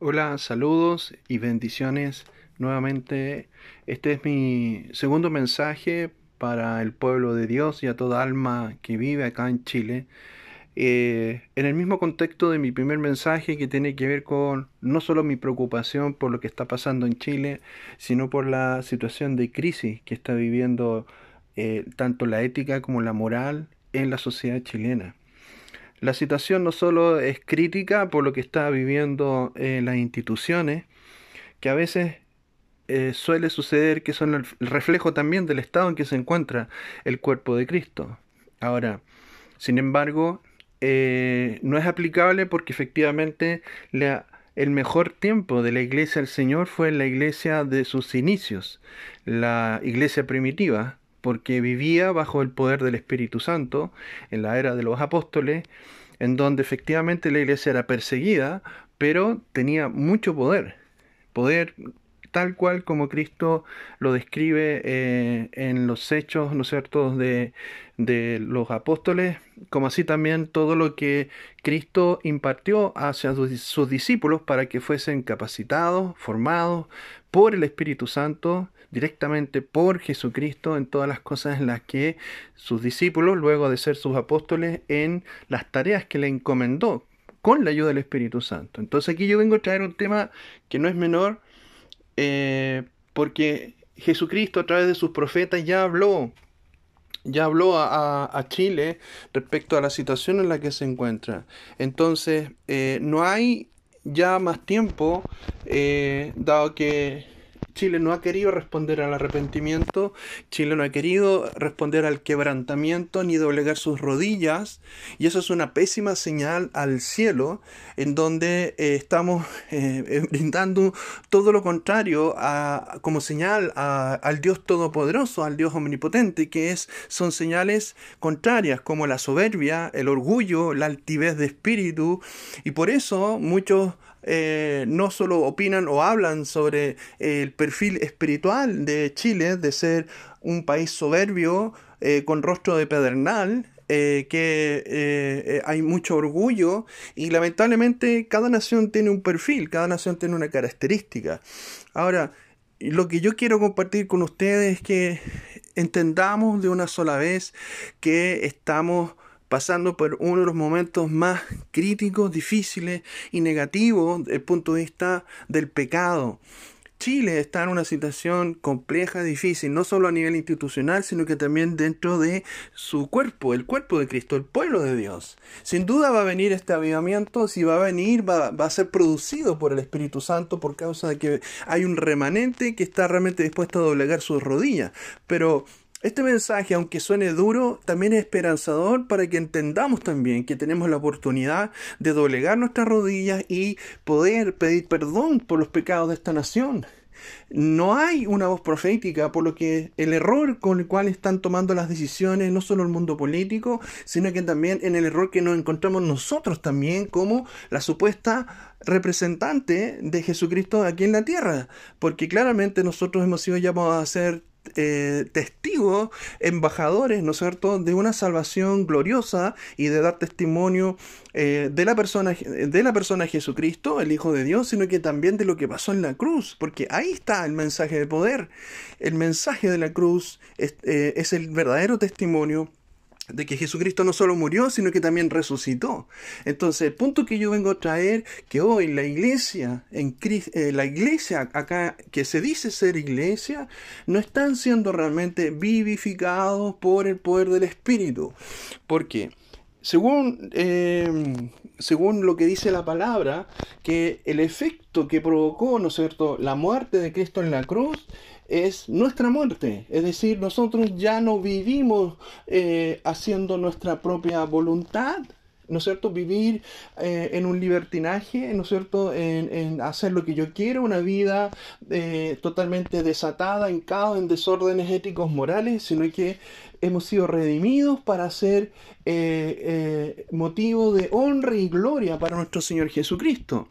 Hola, saludos y bendiciones nuevamente. Este es mi segundo mensaje para el pueblo de Dios y a toda alma que vive acá en Chile. Eh, en el mismo contexto de mi primer mensaje que tiene que ver con no solo mi preocupación por lo que está pasando en Chile, sino por la situación de crisis que está viviendo eh, tanto la ética como la moral en la sociedad chilena. La situación no solo es crítica por lo que está viviendo en las instituciones, que a veces eh, suele suceder que son el reflejo también del estado en que se encuentra el cuerpo de Cristo. Ahora, sin embargo, eh, no es aplicable porque efectivamente el mejor tiempo de la iglesia del Señor fue en la iglesia de sus inicios, la iglesia primitiva, porque vivía bajo el poder del Espíritu Santo en la era de los apóstoles, en donde efectivamente la iglesia era perseguida, pero tenía mucho poder, poder tal cual como Cristo lo describe eh, en los hechos, ¿no es de, de los apóstoles, como así también todo lo que Cristo impartió hacia sus discípulos para que fuesen capacitados, formados por el Espíritu Santo, directamente por Jesucristo en todas las cosas en las que sus discípulos, luego de ser sus apóstoles, en las tareas que le encomendó con la ayuda del Espíritu Santo. Entonces aquí yo vengo a traer un tema que no es menor, eh, porque Jesucristo a través de sus profetas ya habló, ya habló a, Chile respecto a la situación en la que se encuentra. Entonces, eh, no hay ya más tiempo, eh, dado que Chile no ha querido responder al arrepentimiento, Chile no ha querido responder al quebrantamiento ni doblegar sus rodillas, y eso es una pésima señal al cielo, en donde eh, estamos eh, eh, brindando todo lo contrario a, como señal al Dios Todopoderoso, al Dios Omnipotente, que es, son señales contrarias como la soberbia, el orgullo, la altivez de espíritu, y por eso muchos eh, no solo opinan o hablan sobre el perfil espiritual de Chile, de ser un país soberbio, eh, con rostro de pedernal, eh, que hay mucho orgullo y lamentablemente cada nación tiene un perfil, cada nación tiene una característica. Ahora, lo que yo quiero compartir con ustedes es que entendamos de una sola vez que estamos pasando por uno de los momentos más críticos, difíciles y negativos desde el punto de vista del pecado. Chile está en una situación compleja, difícil, no solo a nivel institucional, sino que también dentro de su cuerpo, el cuerpo de Cristo, el pueblo de Dios. Sin duda va a venir este avivamiento, si va a venir, va, va a ser producido por el Espíritu Santo por causa de que hay un remanente que está realmente dispuesto a doblegar sus rodillas. Pero este mensaje, aunque suene duro, también es esperanzador para que entendamos también que tenemos la oportunidad de doblegar nuestras rodillas y poder pedir perdón por los pecados de esta nación. No hay una voz profética, por lo que el error con el cual están tomando las decisiones, no solo el mundo político, sino que también en el error que nos encontramos nosotros también como la supuesta representante de Jesucristo aquí en la tierra, porque claramente nosotros hemos sido llamados a ser eh, testigos, embajadores, ¿no es cierto?, de una salvación gloriosa y de dar testimonio eh, de, la persona, de la persona Jesucristo, el Hijo de Dios, sino que también de lo que pasó en la cruz, porque ahí está el mensaje de poder. El mensaje de la cruz es, eh, es el verdadero testimonio de que Jesucristo no solo murió, sino que también resucitó. Entonces, el punto que yo vengo a traer, que hoy la iglesia, en eh, la iglesia acá, que se dice ser iglesia, no están siendo realmente vivificados por el poder del Espíritu. ¿Por qué? Según, em, según lo que dice la palabra, que el efecto que provocó, ¿no es cierto?, la muerte de Cristo en la cruz es nuestra muerte. Es decir, nosotros ya no vivimos eh, haciendo nuestra propia voluntad, ¿no es cierto? Vivir eh, en un libertinaje, ¿no es cierto? En, hacer lo que yo quiero, una vida eh, totalmente desatada, en caos, en desórdenes éticos morales, sino que hemos sido redimidos para ser motivo de honra y gloria para nuestro Señor Jesucristo.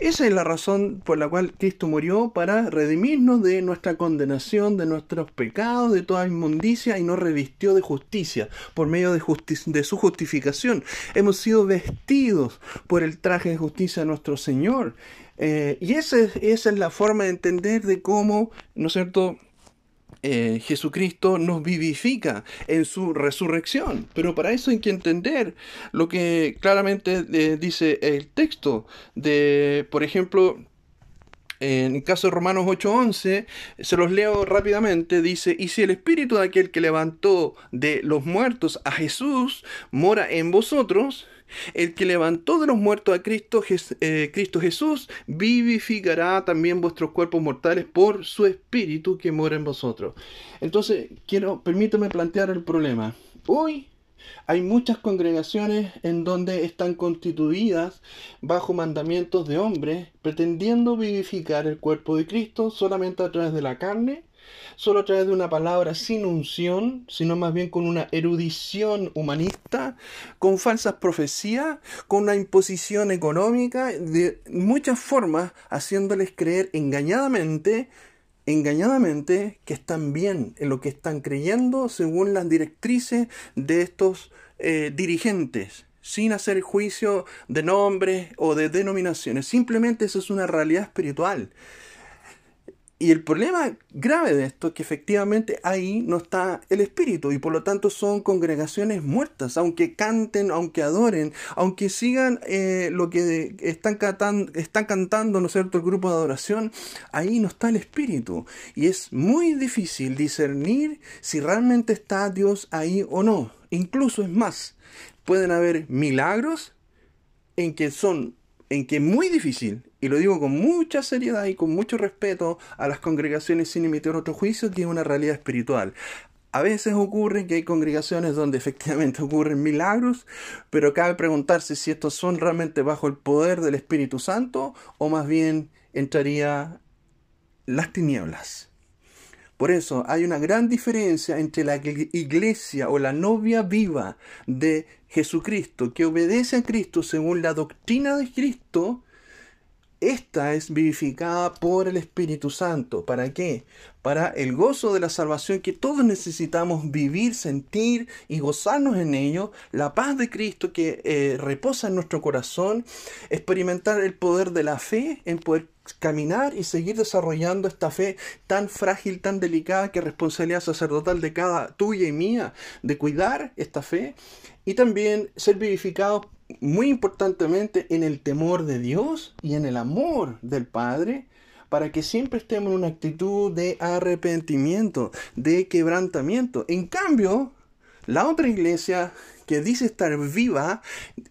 Esa es la razón por la cual Cristo murió para redimirnos de nuestra condenación, de nuestros pecados, de toda inmundicia y nos revistió de justicia por medio de, de su justificación. Hemos sido vestidos por el traje de justicia de nuestro Señor. Eh, y esa esa es la forma de entender de cómo, ¿no es cierto?, eh, Jesucristo nos vivifica en su resurrección. Pero para eso hay que entender lo que claramente eh, dice el texto de, por ejemplo, en el caso de Romanos 8:11, se los leo rápidamente, dice, y si el espíritu de aquel que levantó de los muertos a Jesús mora en vosotros, el que levantó de los muertos a Cristo, eh, Cristo Jesús, vivificará también vuestros cuerpos mortales por su espíritu que mora en vosotros. Entonces, quiero, permítame plantear el problema. Hoy hay muchas congregaciones en donde están constituidas bajo mandamientos de hombres, pretendiendo vivificar el cuerpo de Cristo solamente a través de la carne solo a través de una palabra sin unción, sino más bien con una erudición humanista, con falsas profecías, con una imposición económica, de muchas formas, haciéndoles creer engañadamente engañadamente que están bien en lo que están creyendo según las directrices de estos eh, dirigentes, sin hacer juicio de nombres o de denominaciones. Simplemente eso es una realidad espiritual. Y el problema grave de esto es que efectivamente ahí no está el espíritu y por lo tanto son congregaciones muertas, aunque canten, aunque adoren, aunque sigan eh, lo que están, cantando, están cantando, ¿no es cierto?, el grupo de adoración, ahí no está el espíritu. Y es muy difícil discernir si realmente está Dios ahí o no. Incluso es más, pueden haber milagros en que son en que es muy difícil, y lo digo con mucha seriedad y con mucho respeto a las congregaciones sin emitir otro juicio, que una realidad espiritual. A veces ocurre que hay congregaciones donde efectivamente ocurren milagros, pero cabe preguntarse si estos son realmente bajo el poder del Espíritu Santo o más bien entraría las tinieblas. Por eso hay una gran diferencia entre la iglesia o la novia viva de Jesucristo, que obedece a Cristo según la doctrina de Cristo, esta es vivificada por el Espíritu Santo. ¿Para qué? Para el gozo de la salvación que todos necesitamos vivir, sentir y gozarnos en ello. La paz de Cristo que eh, reposa en nuestro corazón. Experimentar el poder de la fe en poder caminar y seguir desarrollando esta fe tan frágil, tan delicada, que es responsabilidad sacerdotal de cada tuya y mía de cuidar esta fe y también ser vivificados muy importantemente en el temor de Dios y en el amor del Padre, para que siempre estemos en una actitud de arrepentimiento, de quebrantamiento. En cambio, la otra iglesia que dice estar viva,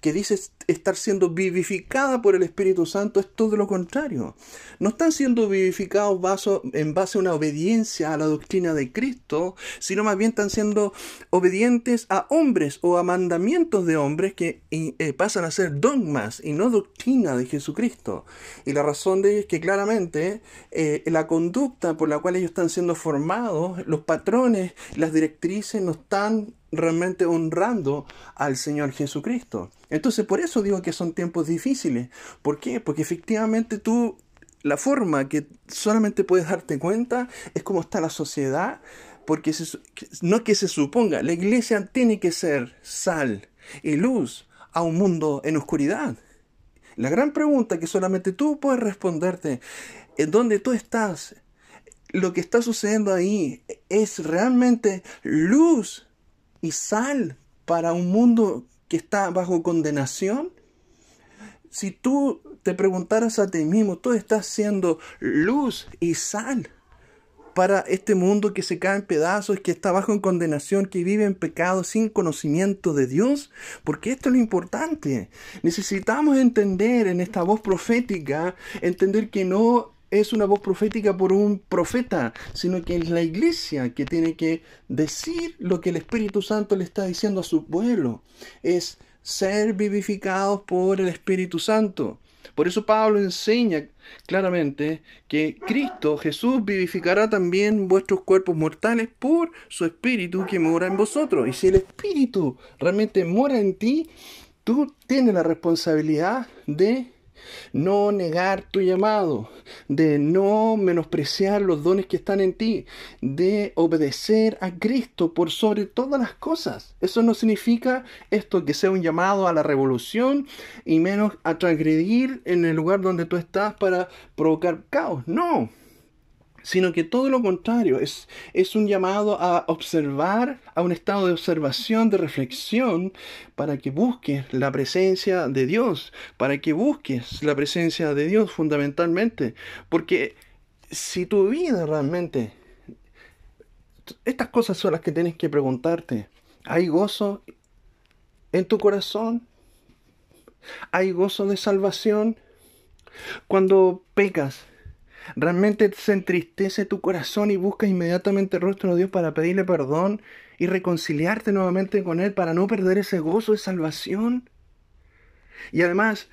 que dice estar siendo vivificada por el Espíritu Santo, es todo lo contrario. No están siendo vivificados en base a una obediencia a la doctrina de Cristo, sino más bien están siendo obedientes a hombres o a mandamientos de hombres que eh, pasan a ser dogmas y no doctrina de Jesucristo. Y la razón de ello es que claramente eh, la conducta por la cual ellos están siendo formados, los patrones, las directrices no están realmente honrando al Señor Jesucristo. Entonces, por eso digo que son tiempos difíciles. ¿Por qué? Porque efectivamente tú, la forma que solamente puedes darte cuenta es cómo está la sociedad, porque no que se suponga, la iglesia tiene que ser sal y luz a un mundo en oscuridad. La gran pregunta que solamente tú puedes responderte, ¿en dónde tú estás? Lo que está sucediendo ahí es realmente luz y sal para un mundo que está bajo condenación? Si tú te preguntaras a ti mismo, tú estás siendo luz y sal para este mundo que se cae en pedazos, que está bajo condenación, que vive en pecado sin conocimiento de Dios, porque esto es lo importante. Necesitamos entender en esta voz profética, entender que no es una voz profética por un profeta, sino que es la iglesia que tiene que decir lo que el Espíritu Santo le está diciendo a su pueblo. Es ser vivificados por el Espíritu Santo. Por eso Pablo enseña claramente que Cristo, Jesús, vivificará también vuestros cuerpos mortales por su Espíritu que mora en vosotros. Y si el Espíritu realmente mora en ti, tú tienes la responsabilidad de no negar tu llamado, de no menospreciar los dones que están en ti, de obedecer a Cristo por sobre todas las cosas. Eso no significa esto que sea un llamado a la revolución y menos a transgredir en el lugar donde tú estás para provocar caos. No sino que todo lo contrario, es, es un llamado a observar, a un estado de observación, de reflexión, para que busques la presencia de Dios, para que busques la presencia de Dios fundamentalmente, porque si tu vida realmente, estas cosas son las que tienes que preguntarte, ¿hay gozo en tu corazón? ¿Hay gozo de salvación? Cuando pecas, Realmente se entristece tu corazón y buscas inmediatamente el rostro de Dios para pedirle perdón y reconciliarte nuevamente con Él para no perder ese gozo de salvación. Y además,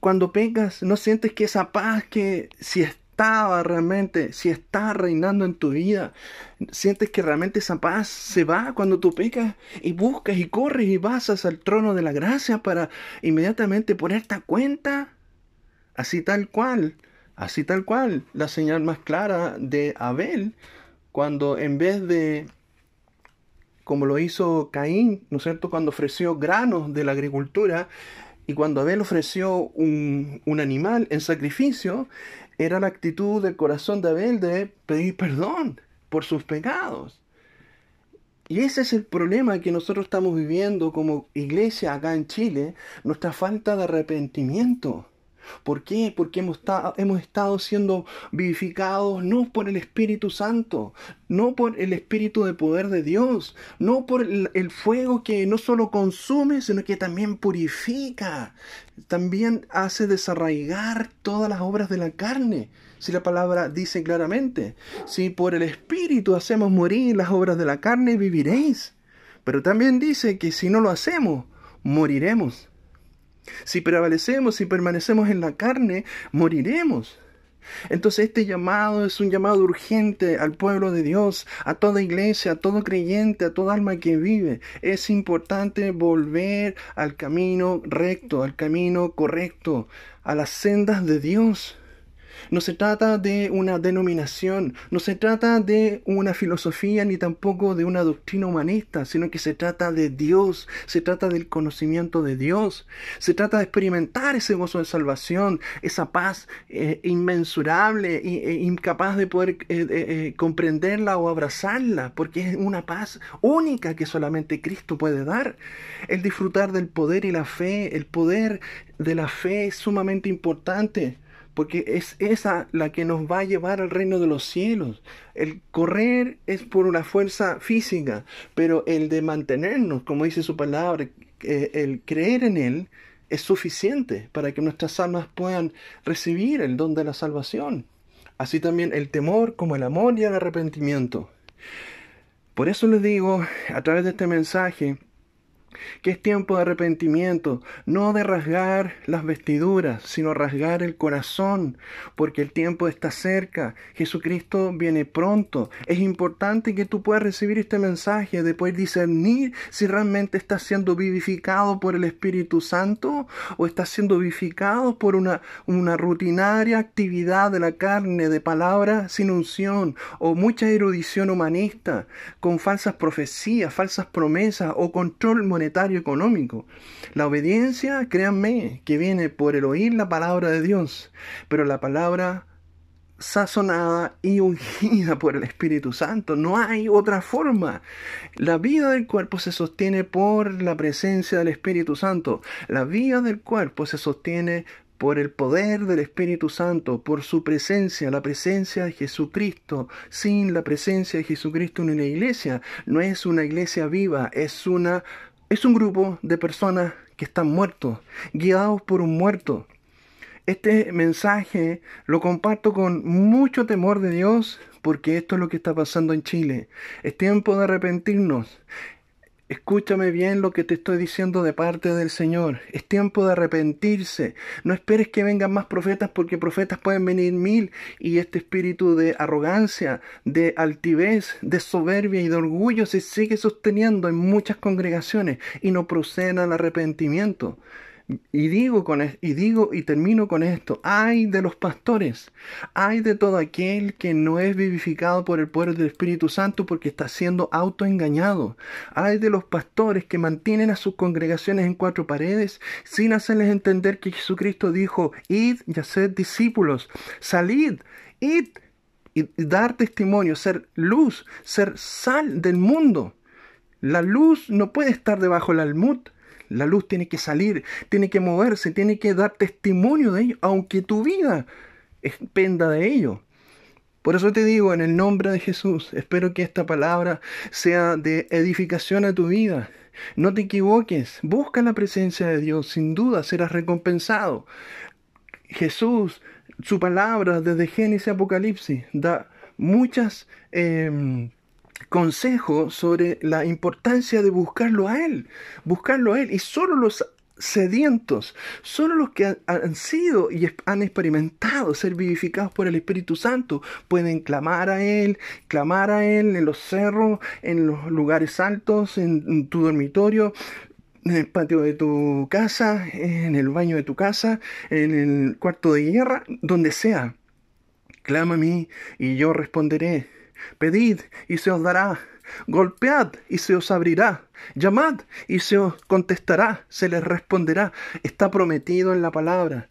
cuando pecas, no sientes que esa paz que si estaba realmente, si está reinando en tu vida, sientes que realmente esa paz se va cuando tú pecas y buscas y corres y vas hacia el trono de la gracia para inmediatamente ponerte a cuenta, así tal cual Así tal cual, la señal más clara de Abel, cuando en vez de, como lo hizo Caín, ¿no es cierto?, cuando ofreció granos de la agricultura, y cuando Abel ofreció un, un animal en sacrificio, era la actitud del corazón de Abel de pedir perdón por sus pecados. Y ese es el problema que nosotros estamos viviendo como iglesia acá en Chile, nuestra falta de arrepentimiento. ¿Por qué? Porque hemos, estado siendo vivificados no por el Espíritu Santo, no por el Espíritu de poder de Dios, no por el, el, fuego que no solo consume, sino que también purifica, también hace desarraigar todas las obras de la carne. Si la palabra dice claramente, si por el Espíritu hacemos morir las obras de la carne, viviréis. Pero también dice que si no lo hacemos, moriremos. Si prevalecemos, si permanecemos en la carne, moriremos. Entonces este llamado es un llamado urgente al pueblo de Dios, a toda iglesia, a todo creyente, a toda alma que vive. Es importante volver al camino recto, al camino correcto, a las sendas de Dios. No se trata de una denominación, no se trata de una filosofía ni tampoco de una doctrina humanista, sino que se trata de Dios, se trata del conocimiento de Dios, se trata de experimentar ese gozo de salvación, esa paz eh, inmensurable e incapaz de poder eh, eh, comprenderla o abrazarla, porque es una paz única que solamente Cristo puede dar. El disfrutar del poder y la fe, el poder de la fe es sumamente importante porque es esa la que nos va a llevar al reino de los cielos. El correr es por una fuerza física, pero el de mantenernos, como dice su palabra, el creer en Él es suficiente para que nuestras almas puedan recibir el don de la salvación. Así también el temor como el amor y el arrepentimiento. Por eso les digo, a través de este mensaje, que es tiempo de arrepentimiento, no de rasgar las vestiduras, sino rasgar el corazón, porque el tiempo está cerca, Jesucristo viene pronto. Es importante que tú puedas recibir este mensaje, de poder discernir si realmente estás siendo vivificado por el Espíritu Santo o estás siendo vivificado por una, rutinaria actividad de la carne, de palabras sin unción o mucha erudición humanista, con falsas profecías, falsas promesas o control monetario económico. La obediencia, créanme, que viene por el oír la palabra de Dios, pero la palabra sazonada y ungida por el Espíritu Santo. No hay otra forma. La vida del cuerpo se sostiene por la presencia del Espíritu Santo. La vida del cuerpo se sostiene por el poder del Espíritu Santo, por su presencia, la presencia de Jesucristo. Sin la presencia de Jesucristo en una iglesia, no es una iglesia viva, es una es un grupo de personas que están muertos, guiados por un muerto. Este mensaje lo comparto con mucho temor de Dios porque esto es lo que está pasando en Chile. Es tiempo de arrepentirnos. Escúchame bien lo que te estoy diciendo de parte del Señor. Es tiempo de arrepentirse. No esperes que vengan más profetas porque profetas pueden venir mil y este espíritu de arrogancia, de altivez, de soberbia y de orgullo se sigue sosteniendo en muchas congregaciones y no procede al arrepentimiento. Y digo, con, y digo y termino con esto, ay de los pastores, ay de todo aquel que no es vivificado por el poder del Espíritu Santo porque está siendo autoengañado. Ay de los pastores que mantienen a sus congregaciones en cuatro paredes sin hacerles entender que Jesucristo dijo, id y haced discípulos, salid, id y dar testimonio, ser luz, ser sal del mundo. La luz no puede estar debajo del almud. La luz tiene que salir, tiene que moverse, tiene que dar testimonio de ello, aunque tu vida dependa de ello. Por eso te digo, en el nombre de Jesús, espero que esta palabra sea de edificación a tu vida. No te equivoques, busca la presencia de Dios, sin duda serás recompensado. Jesús, su palabra desde Génesis y Apocalipsis, da muchas... Em, consejos sobre la importancia de buscarlo a Él, buscarlo a Él. Y solo los sedientos, solo los que han, sido y han experimentado ser vivificados por el Espíritu Santo pueden clamar a Él, clamar a Él en los cerros, en los lugares altos, en, tu dormitorio, en el patio de tu casa, en el baño de tu casa, en el cuarto de guerra, donde sea. Clama a mí y yo responderé. Pedid y se os dará. Golpead y se os abrirá. Llamad y se os contestará, se les responderá. Está prometido en la palabra.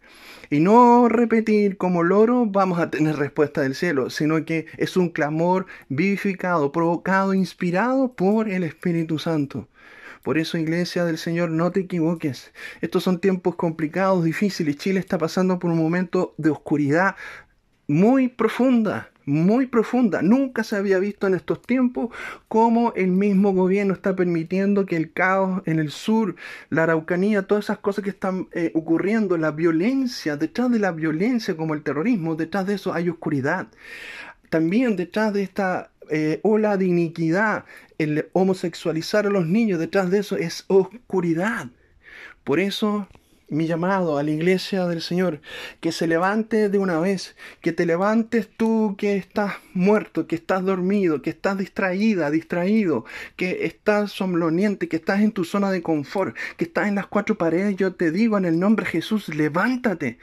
Y no repetir como loro vamos a tener respuesta del cielo, sino que es un clamor vivificado, provocado, inspirado por el Espíritu Santo. Por eso, iglesia del Señor, no te equivoques. Estos son tiempos complicados, difíciles. Chile está pasando por un momento de oscuridad muy profunda muy profunda. Nunca se había visto en estos tiempos cómo el mismo gobierno está permitiendo que el caos en el sur, la Araucanía, todas esas cosas que están eh, ocurriendo, la violencia, detrás de la violencia como el terrorismo, detrás de eso hay oscuridad. También detrás de esta eh, ola de iniquidad, el homosexualizar a los niños, detrás de eso es oscuridad. Por eso mi llamado a la iglesia del Señor, que se levante de una vez, que te levantes tú que estás muerto, que estás dormido, que estás distraída, distraído, que estás somnoliente, que estás en tu zona de confort, que estás en las cuatro paredes, yo te digo en el nombre de Jesús, levántate.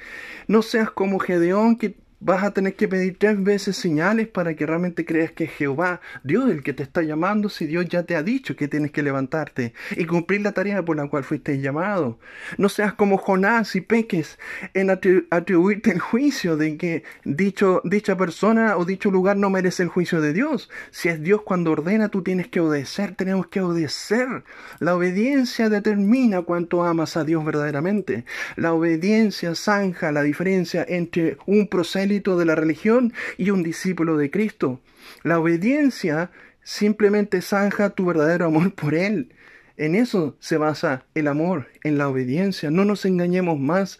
No seas como Gedeón que Vas a tener que pedir tres veces señales para que realmente creas que es Jehová, Dios, el que te está llamando, si Dios ya te ha dicho que tienes que levantarte y cumplir la tarea por la cual fuiste llamado. No seas como Jonás y peques en atribuirte el juicio de que dicha persona o dicho lugar no merece el juicio de Dios. Si es Dios cuando ordena, tú tienes que obedecer, tenemos que obedecer. La obediencia determina cuánto amas a Dios verdaderamente. La obediencia zanja la diferencia entre un proceso de la religión y un discípulo de Cristo. La obediencia simplemente zanja tu verdadero amor por Él. En eso se basa el amor, en la obediencia. No nos engañemos más.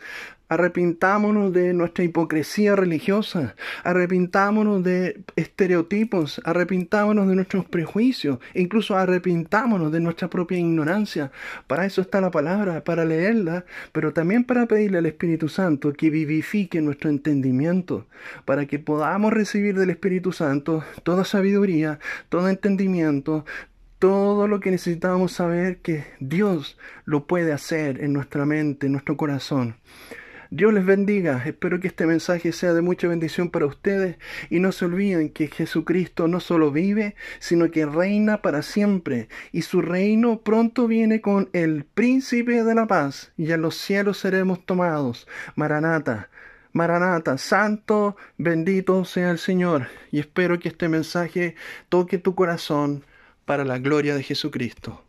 Arrepintámonos de nuestra hipocresía religiosa, arrepintámonos de estereotipos, arrepintámonos de nuestros prejuicios, incluso arrepintámonos de nuestra propia ignorancia. Para eso está la palabra, para leerla, pero también para pedirle al Espíritu Santo que vivifique nuestro entendimiento, para que podamos recibir del Espíritu Santo toda sabiduría, todo entendimiento, todo lo que necesitamos saber que Dios lo puede hacer en nuestra mente, en nuestro corazón. Dios les bendiga. Espero que este mensaje sea de mucha bendición para ustedes y no se olviden que Jesucristo no solo vive, sino que reina para siempre y su reino pronto viene con el príncipe de la paz y en los cielos seremos tomados. Maranata. Maranata, santo, bendito sea el Señor. Y espero que este mensaje toque tu corazón para la gloria de Jesucristo.